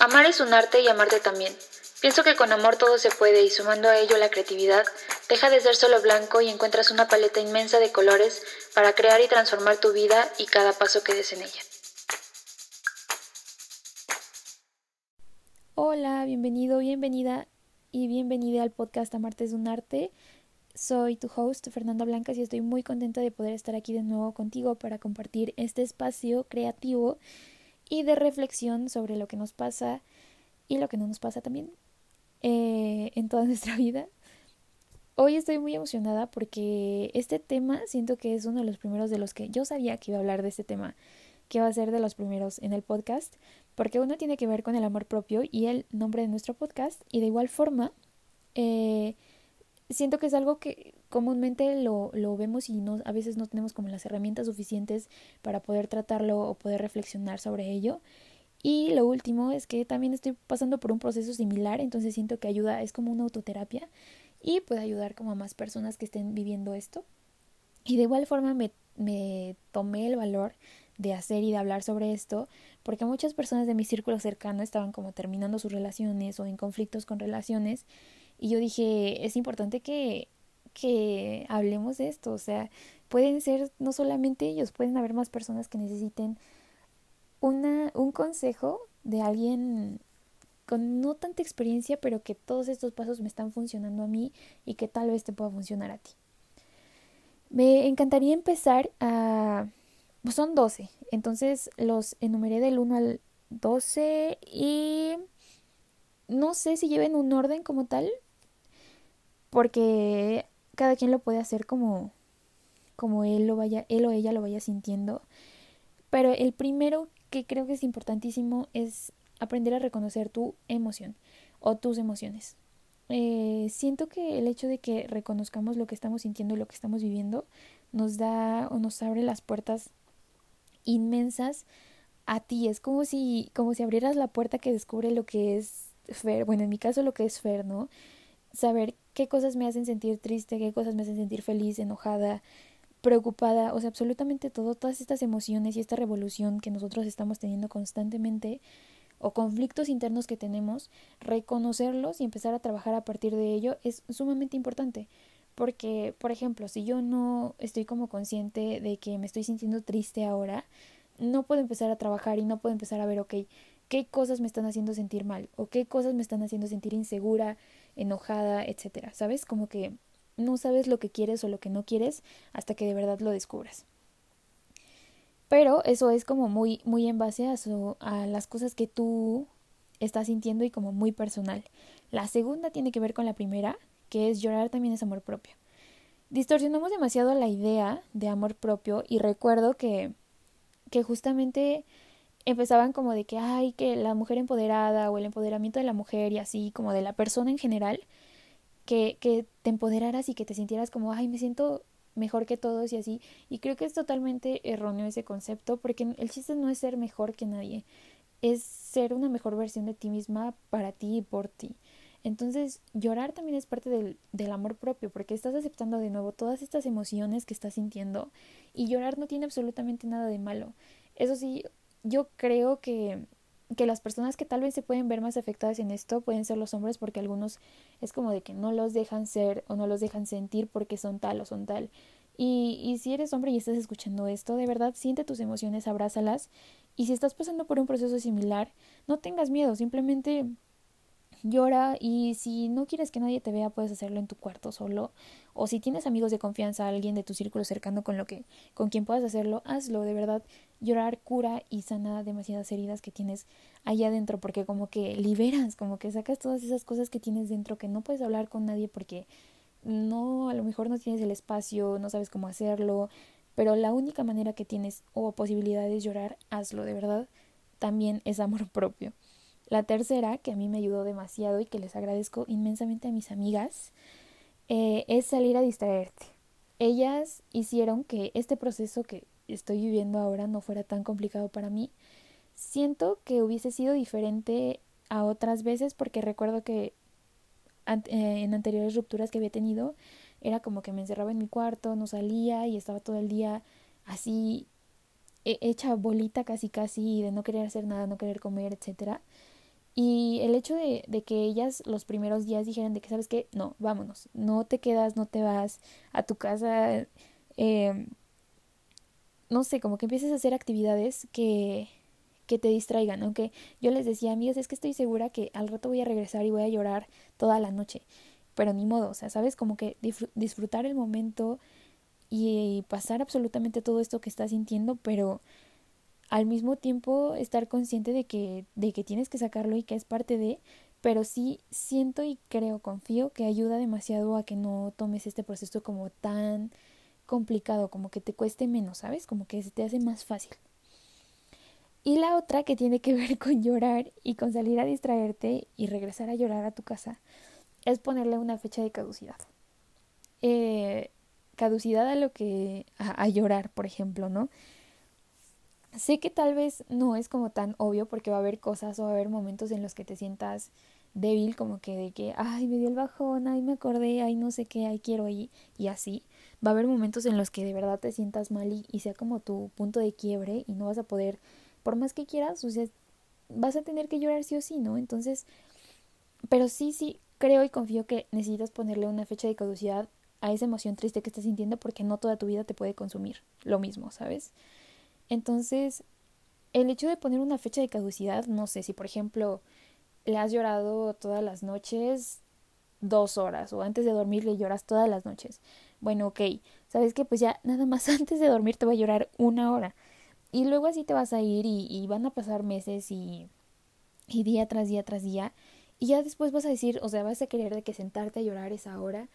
Amar es un arte y amarte también. Pienso que con amor todo se puede y sumando a ello la creatividad, deja de ser solo blanco y encuentras una paleta inmensa de colores para crear y transformar tu vida y cada paso que des en ella. Hola, bienvenido, bienvenida y bienvenida al podcast Amarte es un arte. Soy tu host, Fernanda Blancas, y estoy muy contenta de poder estar aquí de nuevo contigo para compartir este espacio creativo y de reflexión sobre lo que nos pasa y lo que no nos pasa también eh, en toda nuestra vida. Hoy estoy muy emocionada porque este tema siento que es uno de los primeros de los que yo sabía que iba a hablar de este tema, que va a ser de los primeros en el podcast, porque uno tiene que ver con el amor propio y el nombre de nuestro podcast, y de igual forma, eh, siento que es algo que comúnmente lo, lo vemos y no, a veces no tenemos como las herramientas suficientes para poder tratarlo o poder reflexionar sobre ello. Y lo último es que también estoy pasando por un proceso similar, entonces siento que ayuda, es como una autoterapia y puede ayudar como a más personas que estén viviendo esto. Y de igual forma me, me tomé el valor de hacer y de hablar sobre esto, porque muchas personas de mi círculo cercano estaban como terminando sus relaciones o en conflictos con relaciones, y yo dije, es importante que que hablemos de esto. O sea, pueden ser no solamente ellos, pueden haber más personas que necesiten una, un consejo de alguien con no tanta experiencia, pero que todos estos pasos me están funcionando a mí y que tal vez te pueda funcionar a ti. Me encantaría empezar a... Pues son 12, entonces los enumeré del 1 al 12 y no sé si lleven un orden como tal, porque cada quien lo puede hacer como, como él lo vaya, él o ella lo vaya sintiendo. Pero el primero que creo que es importantísimo es aprender a reconocer tu emoción o tus emociones. Eh, siento que el hecho de que reconozcamos lo que estamos sintiendo y lo que estamos viviendo nos da o nos abre las puertas inmensas a ti. Es como si, como si abrieras la puerta que descubre lo que es Fer, bueno, en mi caso lo que es Fer, ¿no? Saber qué cosas me hacen sentir triste, qué cosas me hacen sentir feliz, enojada, preocupada, o sea, absolutamente todo, todas estas emociones y esta revolución que nosotros estamos teniendo constantemente o conflictos internos que tenemos, reconocerlos y empezar a trabajar a partir de ello es sumamente importante. Porque, por ejemplo, si yo no estoy como consciente de que me estoy sintiendo triste ahora, no puedo empezar a trabajar y no puedo empezar a ver, ok, qué cosas me están haciendo sentir mal o qué cosas me están haciendo sentir insegura, enojada, etcétera, ¿sabes? Como que no sabes lo que quieres o lo que no quieres hasta que de verdad lo descubras. Pero eso es como muy, muy en base a, a las cosas que tú estás sintiendo y como muy personal. La segunda tiene que ver con la primera, que es llorar también es amor propio. Distorsionamos demasiado la idea de amor propio y recuerdo que, que justamente empezaban como de que, ay, que la mujer empoderada o el empoderamiento de la mujer y así, como de la persona en general, que, que te empoderaras y que te sintieras como, ay, me siento mejor que todos y así. Y creo que es totalmente erróneo ese concepto, porque el chiste no es ser mejor que nadie, es ser una mejor versión de ti misma para ti y por ti. Entonces, llorar también es parte del, del, amor propio, porque estás aceptando de nuevo todas estas emociones que estás sintiendo y llorar no tiene absolutamente nada de malo. Eso sí, yo creo que, que las personas que tal vez se pueden ver más afectadas en esto pueden ser los hombres porque algunos es como de que no los dejan ser o no los dejan sentir porque son tal o son tal. Y, y si eres hombre y estás escuchando esto, de verdad siente tus emociones, abrázalas. Y si estás pasando por un proceso similar, no tengas miedo, simplemente llora y si no quieres que nadie te vea puedes hacerlo en tu cuarto solo o si tienes amigos de confianza, alguien de tu círculo cercano con lo que con quien puedas hacerlo, hazlo, de verdad. Llorar cura y sana demasiadas heridas que tienes allá adentro porque como que liberas, como que sacas todas esas cosas que tienes dentro que no puedes hablar con nadie porque no a lo mejor no tienes el espacio, no sabes cómo hacerlo, pero la única manera que tienes o posibilidad de llorar, hazlo, de verdad. También es amor propio. La tercera, que a mí me ayudó demasiado y que les agradezco inmensamente a mis amigas, eh, es salir a distraerte. Ellas hicieron que este proceso que estoy viviendo ahora no fuera tan complicado para mí. Siento que hubiese sido diferente a otras veces porque recuerdo que eh, en anteriores rupturas que había tenido era como que me encerraba en mi cuarto, no salía y estaba todo el día así hecha bolita casi casi de no querer hacer nada, no querer comer, etcétera. Y el hecho de, de, que ellas los primeros días dijeran de que, ¿sabes qué? No, vámonos, no te quedas, no te vas a tu casa, eh, no sé, como que empieces a hacer actividades que, que te distraigan, aunque yo les decía, amigos, es que estoy segura que al rato voy a regresar y voy a llorar toda la noche, pero ni modo, o sea, sabes, como que disfrutar el momento y pasar absolutamente todo esto que estás sintiendo, pero al mismo tiempo estar consciente de que, de que tienes que sacarlo y que es parte de, pero sí siento y creo, confío que ayuda demasiado a que no tomes este proceso como tan complicado, como que te cueste menos, ¿sabes? Como que se te hace más fácil. Y la otra que tiene que ver con llorar y con salir a distraerte y regresar a llorar a tu casa es ponerle una fecha de caducidad. Eh, caducidad a lo que a, a, llorar, por ejemplo, ¿no? Sé que tal vez no es como tan obvio porque va a haber cosas o va a haber momentos en los que te sientas débil, como que de que, ay, me dio el bajón, ay, me acordé, ay, no sé qué, ay, quiero y, y así. Va a haber momentos en los que de verdad te sientas mal y, y sea como tu punto de quiebre y no vas a poder, por más que quieras, o sea, vas a tener que llorar sí o sí, ¿no? Entonces, pero sí, sí, creo y confío que necesitas ponerle una fecha de caducidad a esa emoción triste que estás sintiendo porque no toda tu vida te puede consumir lo mismo, ¿sabes? Entonces, el hecho de poner una fecha de caducidad, no sé si por ejemplo le has llorado todas las noches dos horas o antes de dormir le lloras todas las noches. Bueno, ok, sabes que pues ya nada más antes de dormir te va a llorar una hora. Y luego así te vas a ir y, y van a pasar meses y, y día tras día tras día. Y ya después vas a decir, o sea, vas a querer de que sentarte a llorar esa hora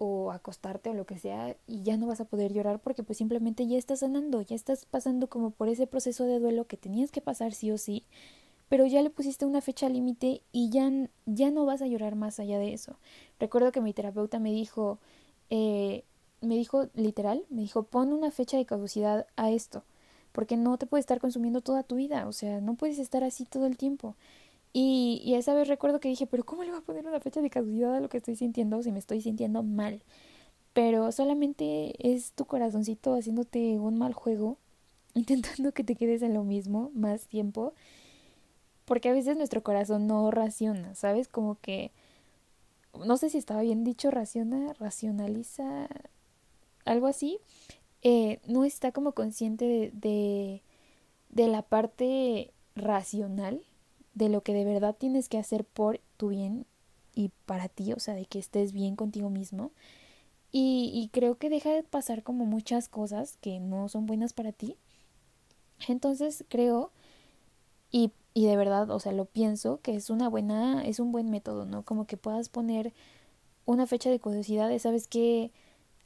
o acostarte o lo que sea y ya no vas a poder llorar porque pues simplemente ya estás sanando, ya estás pasando como por ese proceso de duelo que tenías que pasar sí o sí pero ya le pusiste una fecha límite y ya, ya no vas a llorar más allá de eso. Recuerdo que mi terapeuta me dijo, eh, me dijo literal, me dijo, pon una fecha de caducidad a esto, porque no te puede estar consumiendo toda tu vida, o sea, no puedes estar así todo el tiempo. Y, y esa vez recuerdo que dije, pero ¿cómo le voy a poner una fecha de caducidad a lo que estoy sintiendo si me estoy sintiendo mal? Pero solamente es tu corazoncito haciéndote un mal juego, intentando que te quedes en lo mismo más tiempo porque a veces nuestro corazón no raciona, ¿sabes? Como que, no sé si estaba bien dicho, raciona, racionaliza, algo así, eh, no está como consciente de, de, de la parte racional, de lo que de verdad tienes que hacer por tu bien y para ti, o sea, de que estés bien contigo mismo. Y, y, creo que deja de pasar como muchas cosas que no son buenas para ti. Entonces creo, y y de verdad, o sea, lo pienso que es una buena, es un buen método, ¿no? Como que puedas poner una fecha de curiosidad de, ¿sabes qué?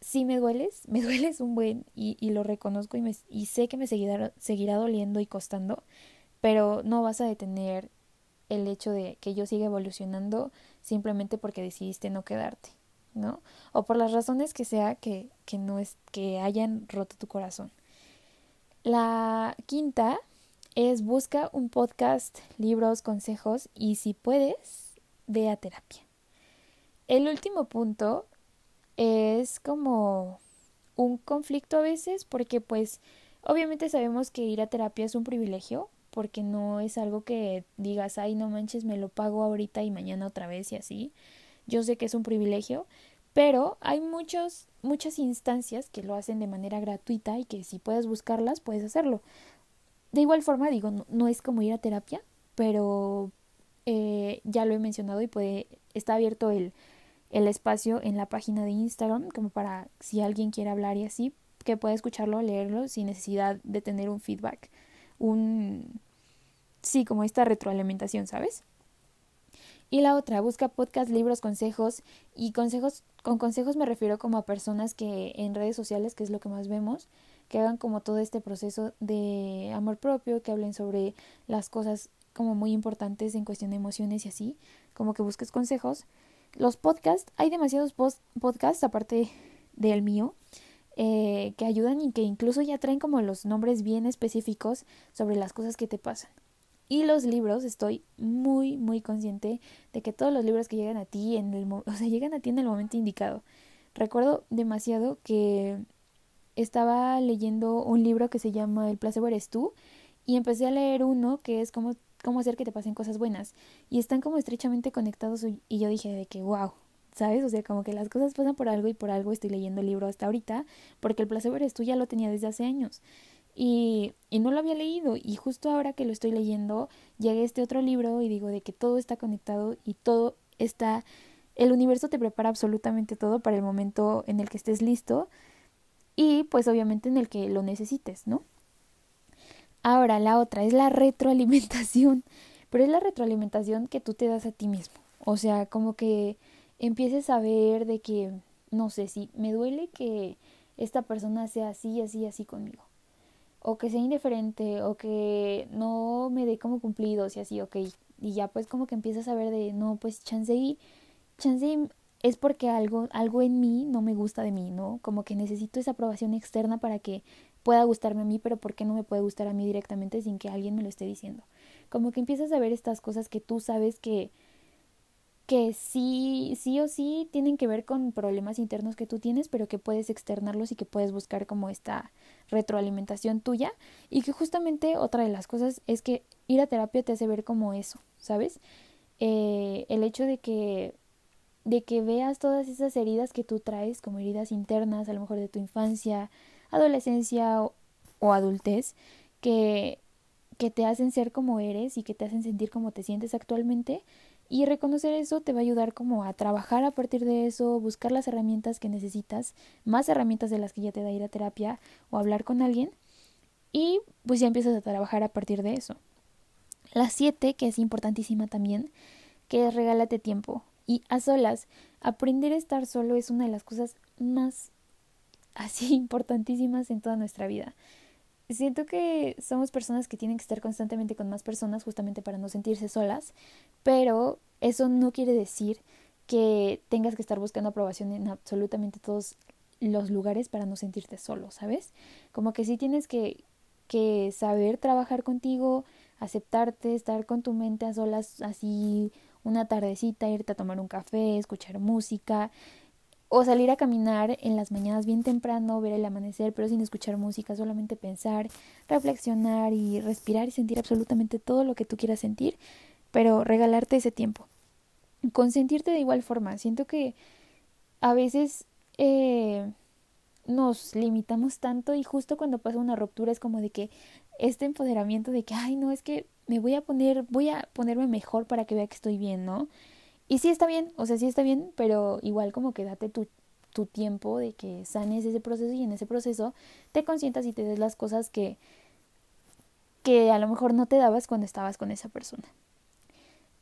Si me dueles, me dueles un buen y, y lo reconozco y, me, y sé que me seguirá, seguirá doliendo y costando, pero no vas a detener el hecho de que yo siga evolucionando simplemente porque decidiste no quedarte, ¿no? O por las razones que sea que, que no es que hayan roto tu corazón. La quinta es busca un podcast, libros, consejos y si puedes, ve a terapia. El último punto es como un conflicto a veces porque pues obviamente sabemos que ir a terapia es un privilegio porque no es algo que digas, ay no manches, me lo pago ahorita y mañana otra vez y así. Yo sé que es un privilegio, pero hay muchos, muchas instancias que lo hacen de manera gratuita y que si puedes buscarlas, puedes hacerlo. De igual forma, digo, no, es como ir a terapia, pero eh, ya lo he mencionado y puede, está abierto el, el espacio en la página de Instagram, como para si alguien quiere hablar y así, que pueda escucharlo, leerlo sin necesidad de tener un feedback, un sí, como esta retroalimentación, ¿sabes? Y la otra, busca podcast, libros, consejos y consejos, con consejos me refiero como a personas que en redes sociales, que es lo que más vemos, que hagan como todo este proceso de amor propio, que hablen sobre las cosas como muy importantes en cuestión de emociones y así, como que busques consejos. Los podcasts, hay demasiados podcasts aparte del mío, eh, que ayudan y que incluso ya traen como los nombres bien específicos sobre las cosas que te pasan. Y los libros, estoy muy, muy consciente de que todos los libros que llegan a ti en el, o sea, llegan a ti en el momento indicado. Recuerdo demasiado que estaba leyendo un libro que se llama El placebo eres tú y empecé a leer uno que es como cómo hacer que te pasen cosas buenas. Y están como estrechamente conectados y yo dije de que, wow, ¿sabes? O sea, como que las cosas pasan por algo y por algo estoy leyendo el libro hasta ahorita, porque el placebo eres tú ya lo tenía desde hace años. Y, y no lo había leído y justo ahora que lo estoy leyendo, llegué a este otro libro y digo de que todo está conectado y todo está... El universo te prepara absolutamente todo para el momento en el que estés listo y pues obviamente en el que lo necesites, ¿no? Ahora, la otra es la retroalimentación, pero es la retroalimentación que tú te das a ti mismo. O sea, como que empieces a ver de que, no sé, si me duele que esta persona sea así, así, así conmigo. O que sea indiferente, o que no me dé como cumplidos y así, ok. Y ya pues como que empiezas a ver de, no, pues chance y, chance es porque algo, algo en mí no me gusta de mí, ¿no? Como que necesito esa aprobación externa para que pueda gustarme a mí, pero ¿por qué no me puede gustar a mí directamente sin que alguien me lo esté diciendo? Como que empiezas a ver estas cosas que tú sabes que, que sí, sí o sí tienen que ver con problemas internos que tú tienes, pero que puedes externarlos y que puedes buscar como esta retroalimentación tuya. Y que justamente otra de las cosas es que ir a terapia te hace ver como eso, ¿sabes? Eh, el hecho de que de que veas todas esas heridas que tú traes, como heridas internas, a lo mejor de tu infancia, adolescencia o, o adultez, que, que te hacen ser como eres y que te hacen sentir como te sientes actualmente, y reconocer eso te va a ayudar como a trabajar a partir de eso, buscar las herramientas que necesitas, más herramientas de las que ya te da ir a terapia o hablar con alguien. Y pues ya empiezas a trabajar a partir de eso. La siete, que es importantísima también, que es regálate tiempo. Y a solas, aprender a estar solo es una de las cosas más así importantísimas en toda nuestra vida. Siento que somos personas que tienen que estar constantemente con más personas justamente para no sentirse solas, pero eso no quiere decir que tengas que estar buscando aprobación en absolutamente todos los lugares para no sentirte solo, ¿sabes? Como que sí tienes que, que saber trabajar contigo, aceptarte, estar con tu mente a solas así una tardecita, irte a tomar un café, escuchar música, o salir a caminar en las mañanas bien temprano, ver el amanecer, pero sin escuchar música, solamente pensar, reflexionar y respirar y sentir absolutamente todo lo que tú quieras sentir, pero regalarte ese tiempo. Consentirte de igual forma. Siento que a veces eh, nos limitamos tanto y justo cuando pasa una ruptura es como de que este empoderamiento de que, ay, no, es que me voy a poner, voy a ponerme mejor para que vea que estoy bien, ¿no? Y sí está bien, o sea, sí está bien, pero igual como que date tu, tu tiempo de que sanes ese proceso y en ese proceso te consientas y te des las cosas que, que a lo mejor no te dabas cuando estabas con esa persona.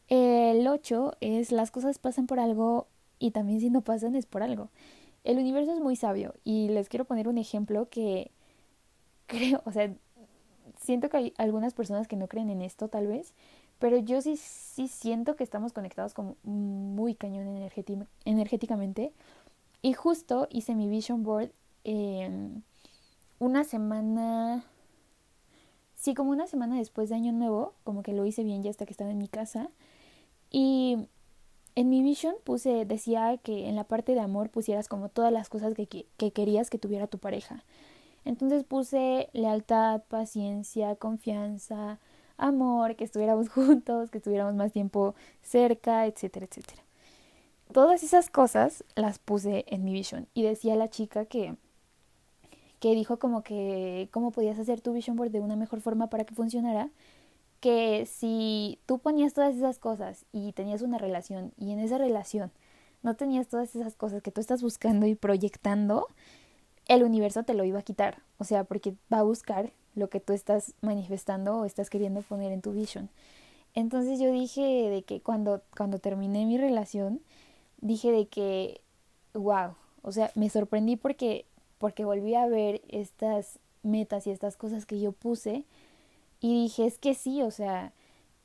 El 8 es las cosas pasan por algo y también si no pasan es por algo. El universo es muy sabio y les quiero poner un ejemplo que creo, o sea, siento que hay algunas personas que no creen en esto tal vez, pero yo sí, sí siento que estamos conectados como muy cañón energéticamente. Y justo hice mi vision board una semana, sí, como una semana después de Año Nuevo, como que lo hice bien ya hasta que estaba en mi casa. Y en mi vision puse, decía que en la parte de amor pusieras como todas las cosas que, que querías que tuviera tu pareja. Entonces puse lealtad, paciencia, confianza, amor, que estuviéramos juntos, que estuviéramos más tiempo cerca, etcétera, etcétera. Todas esas cosas las puse en mi vision y decía la chica que que dijo como que cómo podías hacer tu vision board de una mejor forma para que funcionara, que si tú ponías todas esas cosas y tenías una relación y en esa relación no tenías todas esas cosas que tú estás buscando y proyectando, el universo te lo iba a quitar, o sea, porque va a buscar lo que tú estás manifestando o estás queriendo poner en tu vision. Entonces yo dije de que cuando, cuando terminé mi relación, dije de que, wow, o sea, me sorprendí porque, porque volví a ver estas metas y estas cosas que yo puse y dije, es que sí, o sea,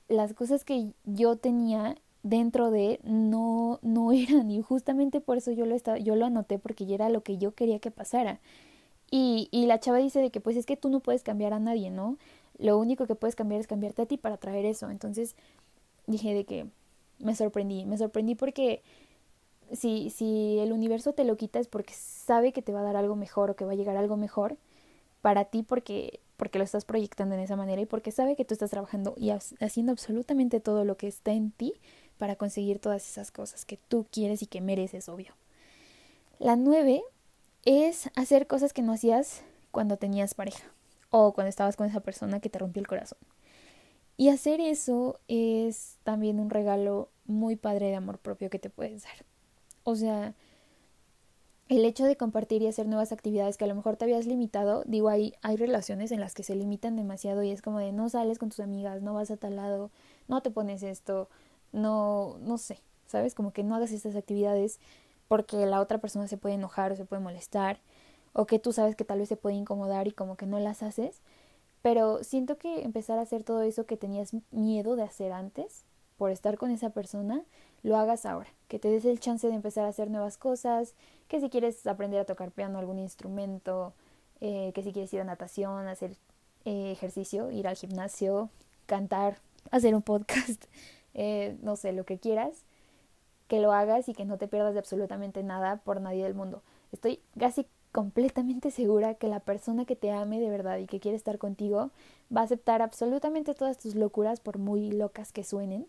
las cosas que yo tenía dentro de no, no eran y justamente por eso yo lo, estaba, yo lo anoté porque ya era lo que yo quería que pasara. Y, y la chava dice de que pues es que tú no puedes cambiar a nadie, ¿no? Lo único que puedes cambiar es cambiarte a ti para traer eso. Entonces dije de que me sorprendí, me sorprendí porque si, si el universo te lo quita es porque sabe que te va a dar algo mejor o que va a llegar algo mejor, para ti porque porque lo estás proyectando en esa manera y porque sabe que tú estás trabajando y haciendo absolutamente todo lo que está en ti para conseguir todas esas cosas que tú quieres y que mereces, obvio. La nueve es hacer cosas que no hacías cuando tenías pareja o cuando estabas con esa persona que te rompió el corazón. Y hacer eso es también un regalo muy padre de amor propio que te puedes dar. O sea, el hecho de compartir y hacer nuevas actividades que a lo mejor te habías limitado, digo, hay, hay relaciones en las que se limitan demasiado y es como de no sales con tus amigas, no vas a tal lado, no te pones esto, no, no sé, ¿sabes? Como que no hagas estas actividades porque la otra persona se puede enojar o se puede molestar o que tú sabes que tal vez se puede incomodar y como que no las haces. Pero siento que empezar a hacer todo eso que tenías miedo de hacer antes por estar con esa persona, lo hagas ahora, que te des el chance de empezar a hacer nuevas cosas, que si quieres aprender a tocar piano, algún instrumento, eh, que si quieres ir a natación, hacer eh, ejercicio, ir al gimnasio, cantar, hacer un podcast, eh, no sé, lo que quieras, que lo hagas y que no te pierdas de absolutamente nada por nadie del mundo. Estoy casi completamente segura que la persona que te ame de verdad y que quiere estar contigo va a aceptar absolutamente todas tus locuras por muy locas que suenen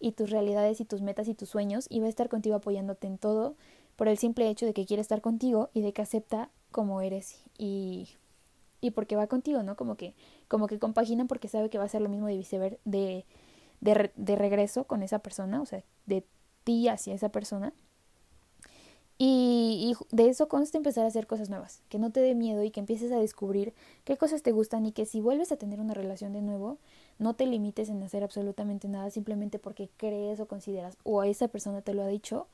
y tus realidades y tus metas y tus sueños y va a estar contigo apoyándote en todo por el simple hecho de que quiere estar contigo y de que acepta como eres y y porque va contigo, ¿no? Como que como que compaginan porque sabe que va a ser lo mismo de de de, de regreso con esa persona, o sea, de ti hacia esa persona. Y, de eso consta empezar a hacer cosas nuevas, que no te dé miedo y que empieces a descubrir qué cosas te gustan y que si vuelves a tener una relación de nuevo, no te limites en hacer absolutamente nada simplemente porque crees o consideras o esa persona te lo ha dicho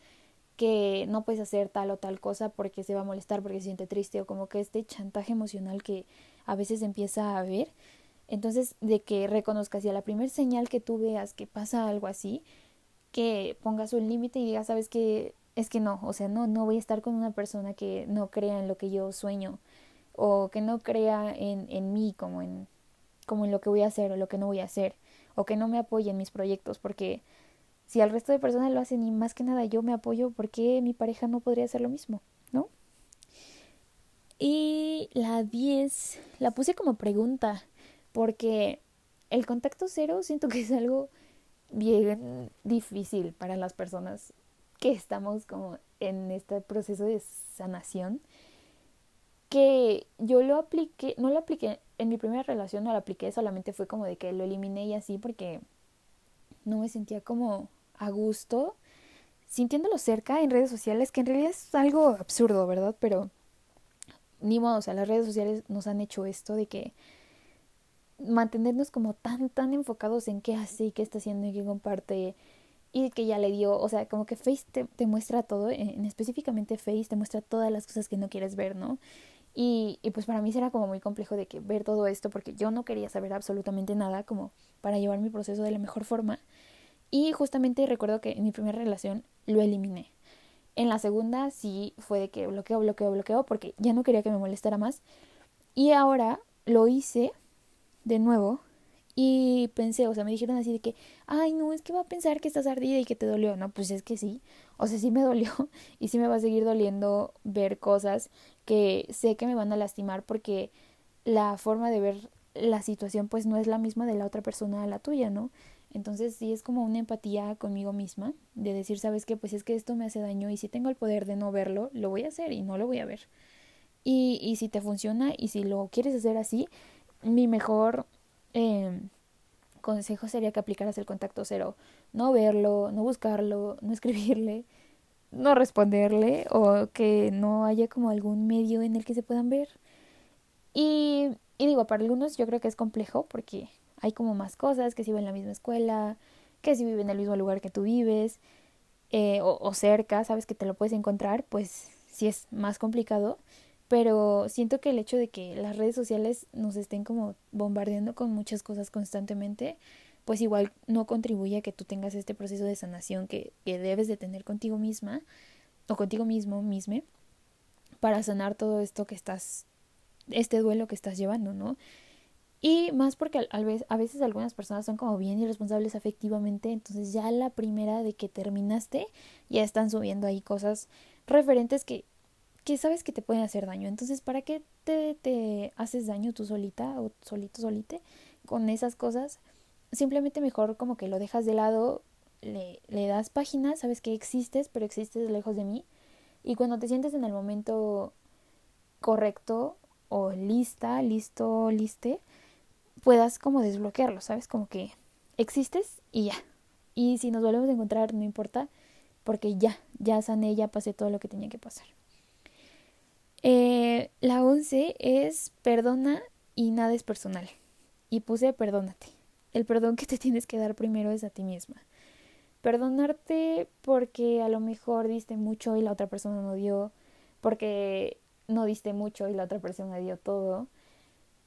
que no puedes hacer tal o tal cosa porque se va a molestar, porque se siente triste o como que este chantaje emocional que a veces empieza a haber. Entonces, de que reconozcas y a la primera señal que tú veas que pasa algo así, que pongas un límite y digas, sabes que es que no, o sea, no, no voy a estar con una persona que no crea en lo que yo sueño o que no crea en, en mí como en, como en lo que voy a hacer o lo que no voy a hacer o que no me apoye en mis proyectos porque si al resto de personas lo hacen y más que nada yo me apoyo, ¿por qué mi pareja no podría hacer lo mismo? ¿No? Y la 10 la puse como pregunta porque el contacto cero siento que es algo bien difícil para las personas que estamos como en este proceso de sanación que yo lo apliqué, no lo apliqué en mi primera relación, no lo apliqué, solamente fue como de que lo eliminé y así porque no me sentía como a gusto sintiéndolo cerca en redes sociales, que en realidad es algo absurdo, ¿verdad? Pero ni modo, o sea, las redes sociales nos han hecho esto de que mantenernos como tan, tan enfocados en qué hace y qué está haciendo y qué comparte y que ya le dio, o sea, como que Face te, muestra todo, en, específicamente Face te muestra todas las cosas que no quieres ver, ¿no? Y, y pues para mí será como muy complejo de que ver todo esto porque yo no quería saber absolutamente nada como para llevar mi proceso de la mejor forma. Y justamente recuerdo que en mi primera relación lo eliminé. En la segunda sí fue de que bloqueo, bloqueo, bloqueo porque ya no quería que me molestara más. Y ahora lo hice de nuevo y pensé, o sea, me dijeron así de que, ay, no, es que va a pensar que estás ardida y que te dolió. No, pues es que sí. O sea, sí me dolió y sí me va a seguir doliendo ver cosas que sé que me van a lastimar porque la forma de ver la situación pues no es la misma de la otra persona a la tuya, ¿no? Entonces sí es como una empatía conmigo misma de decir, sabes qué, pues es que esto me hace daño y si tengo el poder de no verlo, lo voy a hacer y no lo voy a ver. Y, y si te funciona y si lo quieres hacer así, mi mejor eh, consejo sería que aplicaras el contacto cero. No verlo, no buscarlo, no escribirle, no responderle o que no haya como algún medio en el que se puedan ver. Y, y digo, para algunos yo creo que es complejo porque hay como más cosas, que si viven en la misma escuela, que si viven en el mismo lugar que tú vives, eh, o, o cerca, sabes que te lo puedes encontrar, pues sí es más complicado pero siento que el hecho de que las redes sociales nos estén como bombardeando con muchas cosas constantemente, pues igual no contribuye a que tú tengas este proceso de sanación que, que debes de tener contigo misma o contigo mismo, misme, para sanar todo esto que estás, este duelo que estás llevando, ¿no? Y más porque a veces, a veces algunas personas son como bien irresponsables afectivamente, entonces ya la primera de que terminaste ya están subiendo ahí cosas referentes que que sabes que te pueden hacer daño. Entonces, ¿para qué te, te haces daño tú solita o solito, solite con esas cosas, simplemente mejor como que lo dejas de lado, le, le das páginas, sabes que existes, pero existes lejos de mí. Y cuando te sientes en el momento correcto o lista, listo, liste, puedas como desbloquearlo, ¿sabes? Como que existes y ya. Y si nos volvemos a encontrar, no importa, porque ya, ya sané, ya pasé todo lo que tenía que pasar. Eh, la once es perdona y nada es personal. Y puse perdónate. El perdón que te tienes que dar primero es a ti misma. Perdonarte porque a lo mejor diste mucho y la otra persona no dio, porque no diste mucho y la otra persona dio todo,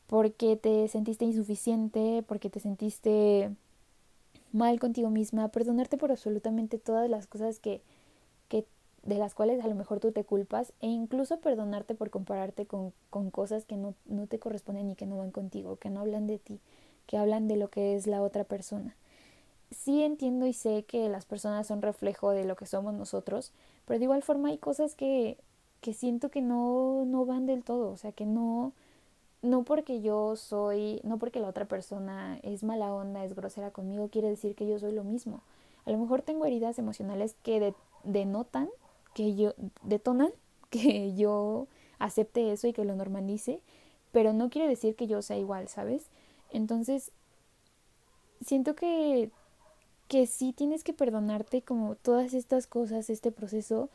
porque te sentiste insuficiente, porque te sentiste mal contigo misma, perdonarte por absolutamente todas las cosas que de las cuales a lo mejor tú te culpas e incluso perdonarte por compararte con, con cosas que no, no te corresponden y que no van contigo, que no hablan de ti, que hablan de lo que es la otra persona. Sí entiendo y sé que las personas son reflejo de lo que somos nosotros, pero de igual forma hay cosas que, que siento que no, no van del todo, o sea, que no, no porque yo soy, no porque la otra persona es mala onda, es grosera conmigo, quiere decir que yo soy lo mismo. A lo mejor tengo heridas emocionales que denotan, que yo, detonan que yo acepte eso y que lo normalice, pero no quiere decir que yo sea igual, ¿sabes? Entonces, siento que, que sí tienes que perdonarte como todas estas cosas, este proceso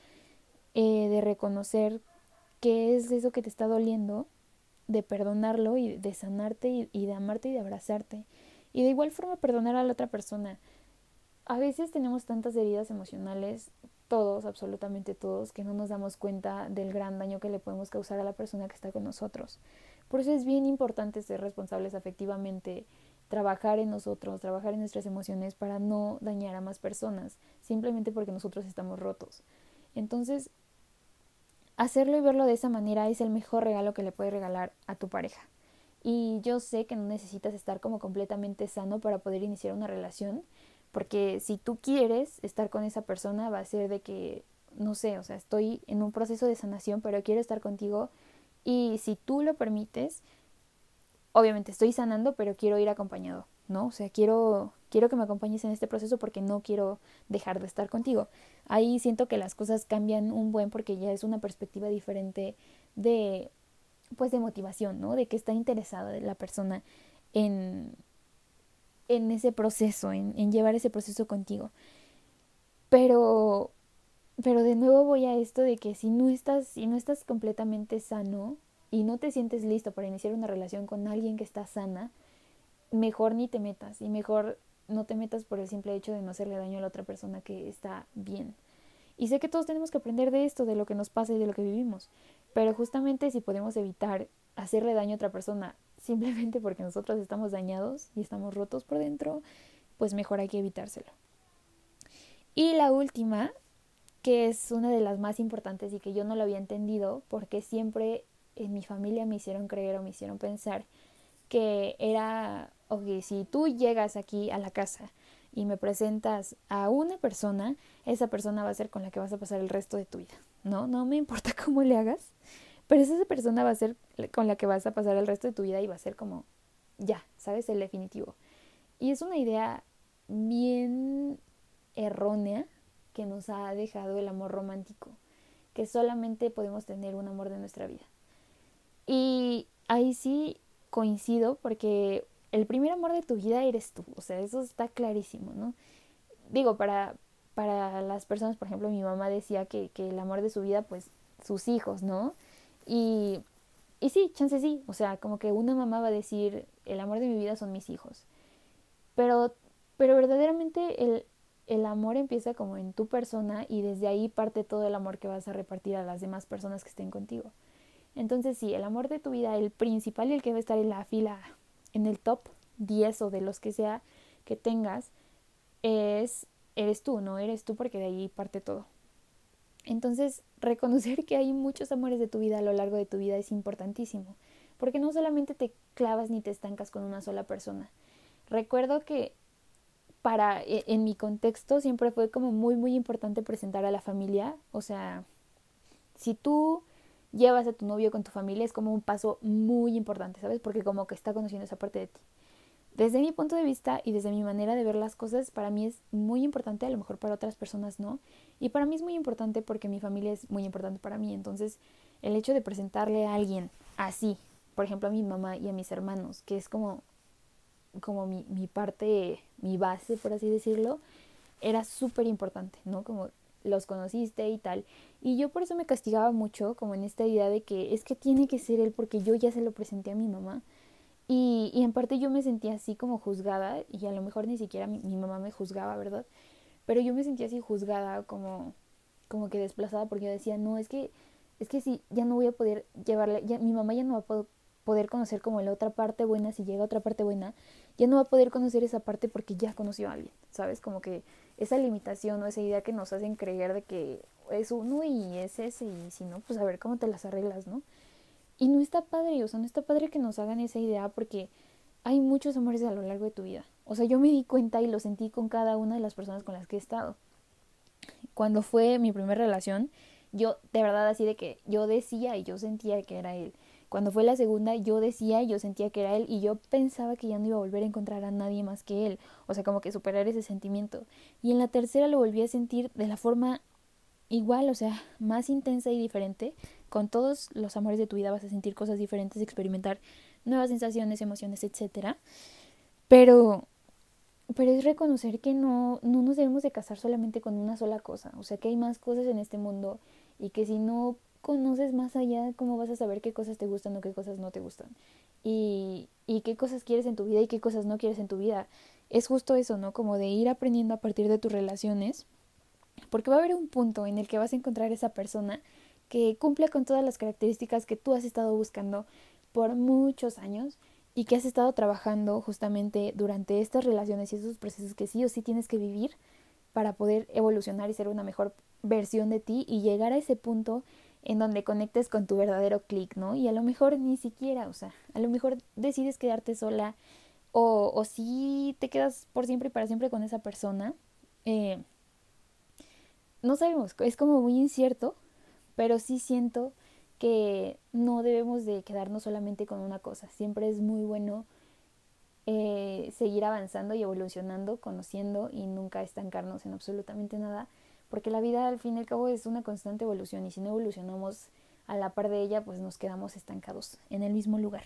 eh, de reconocer qué es eso que te está doliendo de perdonarlo y de sanarte y, de amarte y de abrazarte. Y de igual forma perdonar a la otra persona. A veces tenemos tantas heridas emocionales, todos, absolutamente todos, que no nos damos cuenta del gran daño que le podemos causar a la persona que está con nosotros. Por eso es bien importante ser responsables afectivamente, trabajar en nosotros, trabajar en nuestras emociones para no dañar a más personas, simplemente porque nosotros estamos rotos. Entonces, hacerlo y verlo de esa manera es el mejor regalo que le puedes regalar a tu pareja. Y yo sé que no necesitas estar como completamente sano para poder iniciar una relación, porque si tú quieres estar con esa persona va a ser de que, no sé, o sea, estoy en un proceso de sanación, pero quiero estar contigo y si tú lo permites, obviamente estoy sanando, pero quiero ir acompañado, ¿no? O sea, quiero quiero que me acompañes en este proceso porque no quiero dejar de estar contigo. Ahí siento que las cosas cambian un buen porque ya es una perspectiva diferente de pues de motivación, ¿no? De que está interesada la persona en en ese proceso, en, llevar ese proceso contigo. Pero pero de nuevo voy a esto de que si no estás si no estás completamente sano y no te sientes listo para iniciar una relación con alguien que está sana, mejor ni te metas y mejor no te metas por el simple hecho de no hacerle daño a la otra persona que está bien. Y sé que todos tenemos que aprender de esto, de lo que nos pasa y de lo que vivimos, pero justamente si podemos evitar hacerle daño a otra persona simplemente porque nosotros estamos dañados y estamos rotos por dentro, pues mejor hay que evitárselo. Y la última, que es una de las más importantes y que yo no lo había entendido porque siempre en mi familia me hicieron creer o me hicieron pensar que era ok, si tú llegas aquí a la casa y me presentas a una persona, esa persona va a ser con la que vas a pasar el resto de tu vida, ¿no? No me importa cómo le hagas, pero esa persona va a ser con la que vas a pasar el resto de tu vida y va a ser como, ya, ¿sabes? El definitivo. Y es una idea bien errónea que nos ha dejado el amor romántico, que solamente podemos tener un amor de nuestra vida. Y ahí sí coincido porque el primer amor de tu vida eres tú, o sea, eso está clarísimo, ¿no? Digo, para, para las personas, por ejemplo, mi mamá decía que, que el amor de su vida, pues, sus hijos, ¿no? Y, y sí, chance sí, o sea, como que una mamá va a decir, el amor de mi vida son mis hijos, pero, pero verdaderamente el, el amor empieza como en tu persona y desde ahí parte todo el amor que vas a repartir a las demás personas que estén contigo. Entonces sí, el amor de tu vida, el principal y el que va a estar en la fila en el top 10 o de los que sea que tengas, es, eres tú, no eres tú porque de ahí parte todo. Entonces, reconocer que hay muchos amores de tu vida a lo largo de tu vida es importantísimo, porque no solamente te clavas ni te estancas con una sola persona. Recuerdo que para e, en mi contexto siempre fue como muy muy importante presentar a la familia, o sea, si tú llevas a tu novio con tu familia es como un paso muy importante, ¿sabes? Porque como que está conociendo esa parte de ti. Desde mi punto de vista y desde mi manera de ver las cosas, para mí es muy importante, a lo mejor para otras personas no. Y para mí es muy importante porque mi familia es muy importante para mí. Entonces, el hecho de presentarle a alguien así, por ejemplo a mi mamá y a mis hermanos, que es como, como mi, mi parte, mi base, por así decirlo, era súper importante, ¿no? Como los conociste y tal. Y yo por eso me castigaba mucho, como en esta idea de que es que tiene que ser él porque yo ya se lo presenté a mi mamá. Y, y en parte yo me sentía así como juzgada, y a lo mejor ni siquiera mi, mamá me juzgaba, ¿verdad? Pero yo me sentía así juzgada, como, como que desplazada, porque yo decía, no, es que, es que si ya no voy a poder llevarle, ya, mi mamá ya no va a poder conocer como la otra parte buena, si llega otra parte buena, ya no va a poder conocer esa parte porque ya conoció a alguien, ¿sabes? Como que esa limitación o esa idea que nos hacen creer de que es uno y es ese y si no, pues a ver cómo te las arreglas, ¿no? Y no está padre, o sea, no está padre que nos hagan esa idea porque hay muchos amores a lo largo de tu vida. O sea, yo me di cuenta y lo sentí con cada una de las personas con las que he estado. Cuando fue mi primera relación, yo de verdad así de que yo decía y yo sentía que era él. Cuando fue la segunda, yo decía y yo sentía que era él y yo pensaba que ya no iba a volver a encontrar a nadie más que él. O sea, como que superar ese sentimiento. Y en la tercera lo volví a sentir de la forma igual, o sea, más intensa y diferente. Con todos los amores de tu vida vas a sentir cosas diferentes, experimentar nuevas sensaciones, emociones, etcétera. Pero pero es reconocer que no, no nos debemos de casar solamente con una sola cosa, o sea que hay más cosas en este mundo y que si no conoces más allá, ¿cómo vas a saber qué cosas te gustan o qué cosas no te gustan? Y, y qué cosas quieres en tu vida y qué cosas no quieres en tu vida. Es justo eso, ¿no? Como de ir aprendiendo a partir de tus relaciones, porque va a haber un punto en el que vas a encontrar esa persona que cumple con todas las características que tú has estado buscando por muchos años y que has estado trabajando justamente durante estas relaciones y esos procesos que sí o sí tienes que vivir para poder evolucionar y ser una mejor versión de ti y llegar a ese punto en donde conectes con tu verdadero clic, ¿no? Y a lo mejor ni siquiera, o sea, a lo mejor decides quedarte sola o, o si te quedas por siempre y para siempre con esa persona. Eh, no sabemos, es como muy incierto, pero sí siento que no debemos de quedarnos solamente con una cosa. Siempre es muy bueno eh, seguir avanzando y evolucionando, conociendo y nunca estancarnos en absolutamente nada porque la vida al fin y al cabo es una constante evolución y si no evolucionamos a la par de ella, pues nos quedamos estancados en el mismo lugar.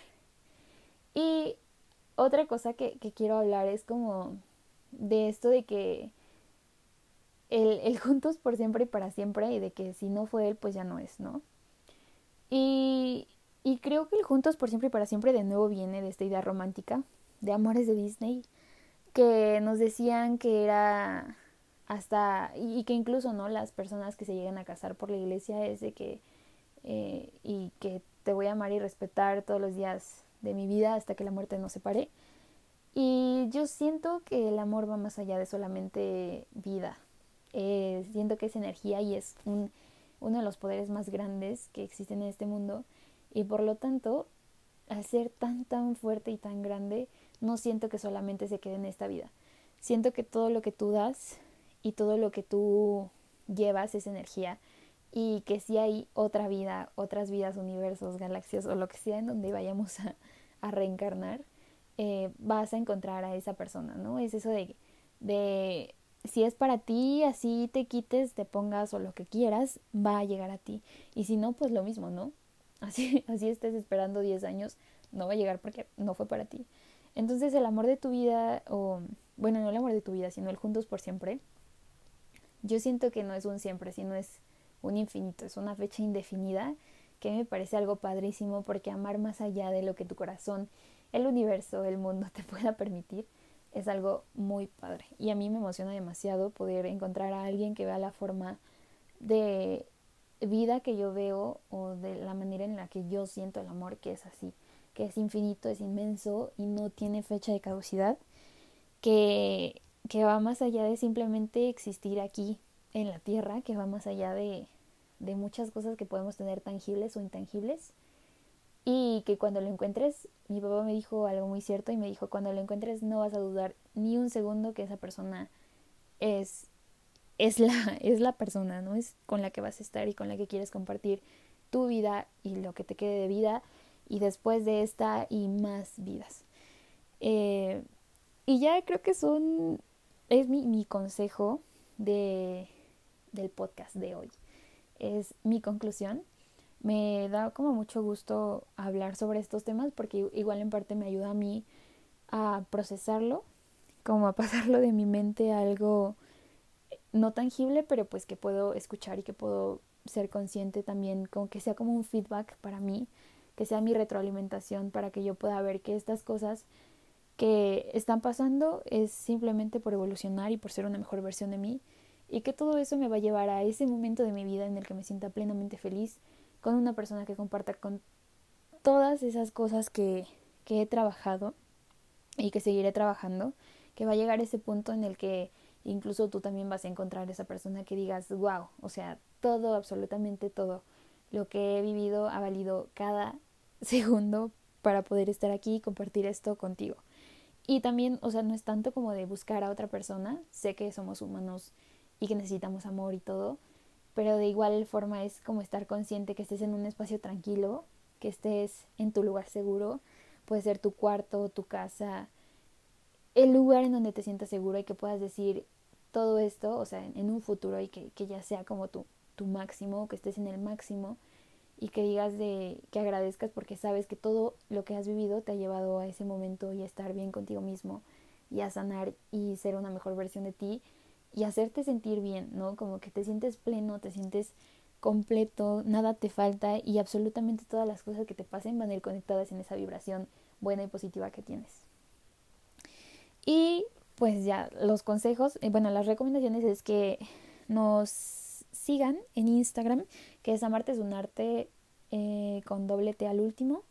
Y otra cosa que, quiero hablar es como de esto de que el, el, juntos por siempre y para siempre y de que si no fue él, pues ya no es, ¿no? Y, y creo que el juntos por siempre y para siempre de nuevo viene de esta idea romántica de amores de Disney que nos decían que era hasta y, que incluso no las personas que se llegan a casar por la iglesia es de que eh, y que te voy a amar y respetar todos los días de mi vida hasta que la muerte nos separe. Y yo siento que el amor va más allá de solamente vida eh, siento que es energía y es un, uno de los poderes más grandes que existen en este mundo. Y por lo tanto al ser tan tan fuerte y tan grande no siento que solamente se quede en esta vida. Siento que todo lo que tú das y todo lo que tú llevas es energía. Y que si hay otra vida, otras vidas, universos, galaxias o lo que sea en donde vayamos a, reencarnar, eh, vas a encontrar a esa persona, ¿no? Es eso de, de si es para ti, así te quites, te pongas o lo que quieras, va a llegar a ti. Y si no, pues lo mismo, ¿no? Así, así estés esperando 10 años, no va a llegar porque no fue para ti. Entonces el amor de tu vida, o bueno, no el amor de tu vida, sino el juntos por siempre, yo siento que no es un siempre, sino es un infinito, es una fecha indefinida que me parece algo padrísimo porque amar más allá de lo que tu corazón, el universo, el mundo te pueda permitir es algo muy padre. Y a mí me emociona demasiado poder encontrar a alguien que vea la forma de vida que yo veo o de la manera en la que yo siento el amor, que es así, que es infinito, es inmenso y no tiene fecha de caducidad, que que va más allá de simplemente existir aquí en la tierra, que va más allá de, de muchas cosas que podemos tener tangibles o intangibles. Y que cuando lo encuentres, mi papá me dijo algo muy cierto y me dijo, cuando lo encuentres no vas a dudar ni un segundo que esa persona es, es, la, es la persona, ¿no? Es con la que vas a estar y con la que quieres compartir tu vida y lo que te quede de vida y después de esta y más vidas. Eh, y ya creo que son, es mi, mi consejo de, del podcast de hoy. Es mi conclusión. Me da como mucho gusto hablar sobre estos temas porque igual en parte me ayuda a mí a procesarlo, como a pasarlo de mi mente a algo no tangible, pero pues que puedo escuchar y que puedo ser consciente también, como que sea como un feedback para mí, que sea mi retroalimentación para que yo pueda ver que estas cosas que están pasando es simplemente por evolucionar y por ser una mejor versión de mí y que todo eso me va a llevar a ese momento de mi vida en el que me sienta plenamente feliz con una persona que comparta con todas esas cosas que, que he trabajado y que seguiré trabajando, que va a llegar ese punto en el que incluso tú también vas a encontrar esa persona que digas, wow, o sea, todo, absolutamente todo lo que he vivido ha valido cada segundo para poder estar aquí y compartir esto contigo. Y también, o sea, no es tanto como de buscar a otra persona, sé que somos humanos y que necesitamos amor y todo, pero de igual forma es como estar consciente que estés en un espacio tranquilo, que estés en tu lugar seguro, puede ser tu cuarto, tu casa, el lugar en donde te sientas seguro y que puedas decir todo esto, o sea, en, un futuro y que, que, ya sea como tu, tu máximo, que estés en el máximo y que digas de que agradezcas porque sabes que todo lo que has vivido te ha llevado a ese momento y a estar bien contigo mismo y a sanar y ser una mejor versión de ti y hacerte sentir bien, ¿no? Como que te sientes pleno, te sientes completo, nada te falta y absolutamente todas las cosas que te pasen van a ir conectadas en esa vibración buena y positiva que tienes. Y pues ya, los consejos, eh, bueno, las recomendaciones es que nos sigan en Instagram, que es Amarte un arte eh, con doble T al último.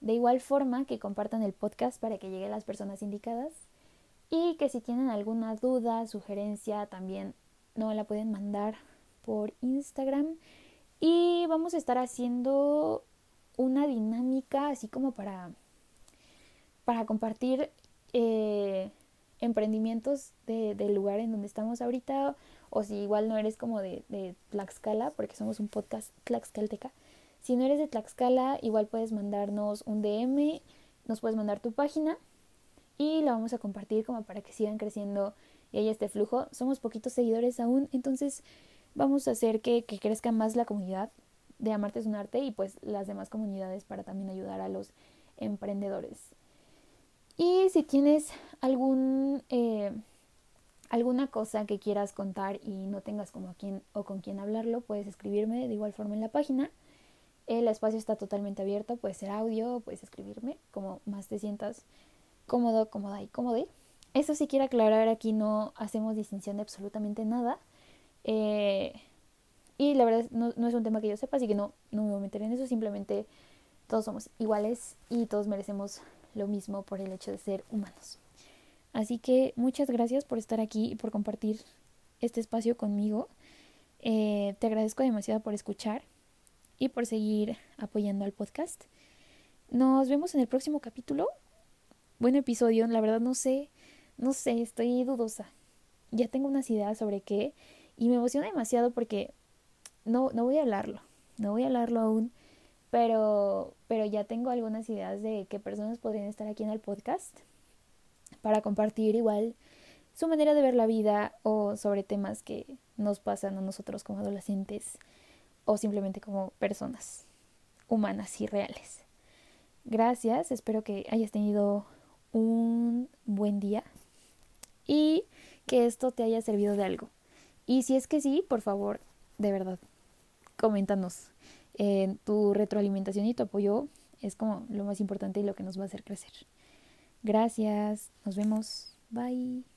De igual forma que compartan el podcast para que llegue a las personas indicadas. Y que si tienen alguna duda, sugerencia, también no la pueden mandar por Instagram. Y vamos a estar haciendo una dinámica así como para, para compartir eh, emprendimientos de, del lugar en donde estamos ahorita, o si igual no eres como de, de Tlaxcala, porque somos un podcast tlaxcalteca. Si no eres de Tlaxcala, igual puedes mandarnos un DM, nos puedes mandar tu página y la vamos a compartir como para que sigan creciendo y haya este flujo. Somos poquitos seguidores aún, entonces vamos a hacer que, que crezca más la comunidad de Amarte es un arte y pues las demás comunidades para también ayudar a los emprendedores. Y si tienes algún, eh, alguna cosa que quieras contar y no tengas como a quién o con quién hablarlo, puedes escribirme de igual forma en la página. El espacio está totalmente abierto, puede ser audio, puedes escribirme como más te sientas cómodo, cómoda y cómode. Eso sí quiero aclarar, aquí no hacemos distinción de absolutamente nada. Eh, y la verdad no, es un tema que yo sepa, así que no, no me voy a meter en eso. Simplemente todos somos iguales y todos merecemos lo mismo por el hecho de ser humanos. Así que muchas gracias por estar aquí y por compartir este espacio conmigo. Eh, te agradezco demasiado por escuchar y por seguir apoyando al podcast. Nos vemos en el próximo capítulo. Buen episodio, la verdad no sé, no sé, estoy dudosa. Ya tengo unas ideas sobre qué y me emociona demasiado porque no, no voy a hablarlo, no voy a hablarlo aún, pero, pero ya tengo algunas ideas de qué personas podrían estar aquí en el podcast para compartir igual su manera de ver la vida o sobre temas que nos pasan a nosotros como adolescentes o simplemente como personas humanas y reales. Gracias, espero que hayas tenido un buen día y que esto te haya servido de algo. Y si es que sí, por favor, de verdad, coméntanos eh, tu retroalimentación y tu apoyo es como lo más importante y lo que nos va a hacer crecer. Gracias, nos vemos, bye.